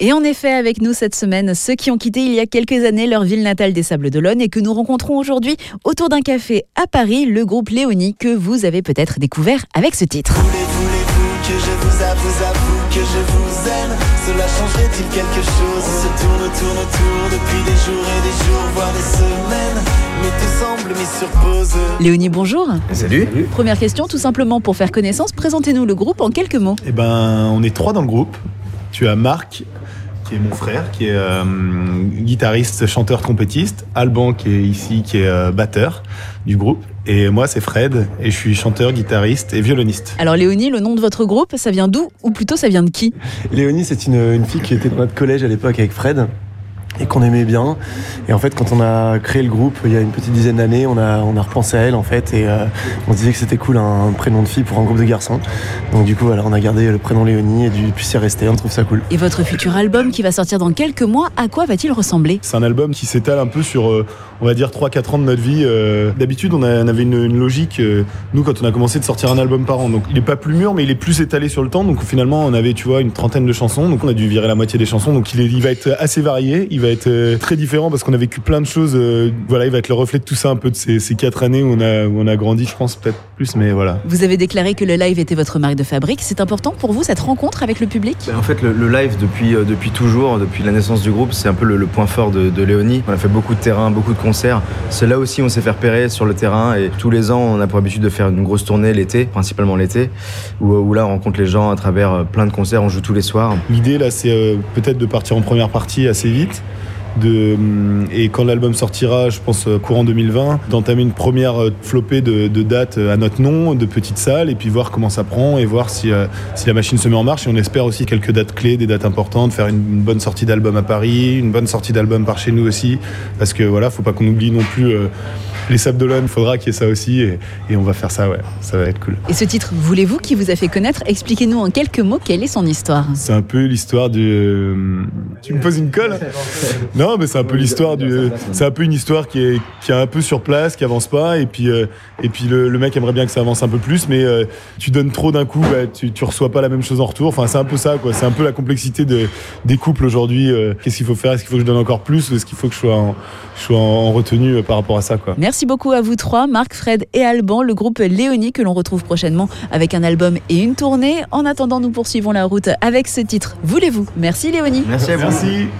Et en effet, avec nous cette semaine, ceux qui ont quitté il y a quelques années leur ville natale des Sables d'Olonne et que nous rencontrons aujourd'hui autour d'un café à Paris, le groupe Léonie que vous avez peut-être découvert avec ce titre. Voulez-vous que je vous avoue, avoue que je vous aime? Cela changerait-il quelque chose? On se tourne, tourne autour depuis des jours et des jours, voire des semaines Mais tout semble mis sur pause Léonie, bonjour. Salut. Première question, tout simplement pour faire connaissance, présentez-nous le groupe en quelques mots. Eh ben, on est trois dans le groupe. Tu as Marc, qui est mon frère, qui est euh, guitariste, chanteur, trompettiste. Alban, qui est ici, qui est euh, batteur du groupe. Et moi, c'est Fred, et je suis chanteur, guitariste et violoniste. Alors Léonie, le nom de votre groupe, ça vient d'où? Ou plutôt ça vient de qui? Léonie, c'est une, une fille qui était dans notre collège à l'époque avec Fred et qu'on aimait bien. Et en fait, quand on a créé le groupe il y a une petite dizaine d'années, on a, on a repensé à elle en fait et euh, on se disait que c'était cool un, prénom de fille pour un groupe de garçons. Donc du coup, voilà, on a gardé le prénom Léonie et du, puis c'est resté, on trouve ça cool. Et votre futur album qui va sortir dans quelques mois, à quoi va-t-il ressembler? C'est un album qui s'étale un peu sur, euh, on va dire, 3-4 ans de notre vie. Euh, D'habitude, on, avait une, une logique, euh, nous, quand on a commencé de sortir un album par an. Donc il est pas plus mûr, mais il est plus étalé sur le temps. Donc finalement, on avait, tu vois, une trentaine de chansons. Donc on a dû virer la moitié des chansons. Donc il, est- il va être assez varié, il va être euh, très différent parce qu'on a vécu plein de choses. euh, voilà, il va être le reflet de tout ça un peu de ces, ces quatre années où on a, où on a grandi, je pense, peut-être plus, mais voilà. Vous avez déclaré que le live était votre marque de fabrique. C'est important pour vous cette rencontre avec le public? Ben, en fait, le, le live depuis, euh, depuis toujours, depuis la naissance du groupe, c'est un peu le, le point fort de, de Léonie. On a fait beaucoup de terrains, beaucoup de concerts. C'est là aussi on s'est fait repérer sur le terrain et tous les ans, on a pour habitude de faire une grosse tournée l'été, principalement l'été, où, où là, on rencontre les gens à travers plein de concerts, on joue tous les soirs. L'idée là, c'est euh, peut-être de partir en première partie assez vite. De, hum, et quand l'album sortira, je pense euh, courant 2020, d'entamer une première euh, flopée de, de dates euh, à notre nom, de petites salles, et puis voir comment ça prend et voir si, euh, si la machine se met en marche. Et on espère aussi quelques dates clés, des dates importantes, faire une, une bonne sortie d'album à Paris, une bonne sortie d'album par chez nous aussi, parce que voilà, faut pas qu'on oublie non plus euh, les Sables d'Olonne. Faudra qu'il y ait ça aussi, et, et on va faire ça, ouais, ça va être cool. Et ce titre, voulez-vous, qui vous a fait connaître Expliquez-nous en quelques mots quelle est son histoire. C'est un peu l'histoire du. Tu me poses une colle Non, mais c'est un peu l'histoire du. C'est un peu une histoire qui est, qui est un peu sur place, qui avance pas, et puis, euh, et puis le, le mec aimerait bien que ça avance un peu plus, mais euh, tu donnes trop d'un coup, bah, tu, tu reçois pas la même chose en retour. Enfin, c'est un peu ça, quoi. C'est un peu la complexité de, des couples aujourd'hui. euh, Qu'est-ce qu'il faut faire Est-ce qu'il faut que je donne encore plus ou est-ce qu'il faut que je sois en, je sois en, en retenue euh, par rapport à ça, quoi Merci beaucoup à vous trois, Marc, Fred et Alban, le groupe Léonie que l'on retrouve prochainement avec un album et une tournée. En attendant, nous poursuivons la route avec ce titre. Voulez-vous? Merci Léonie. Merci à vous. Merci.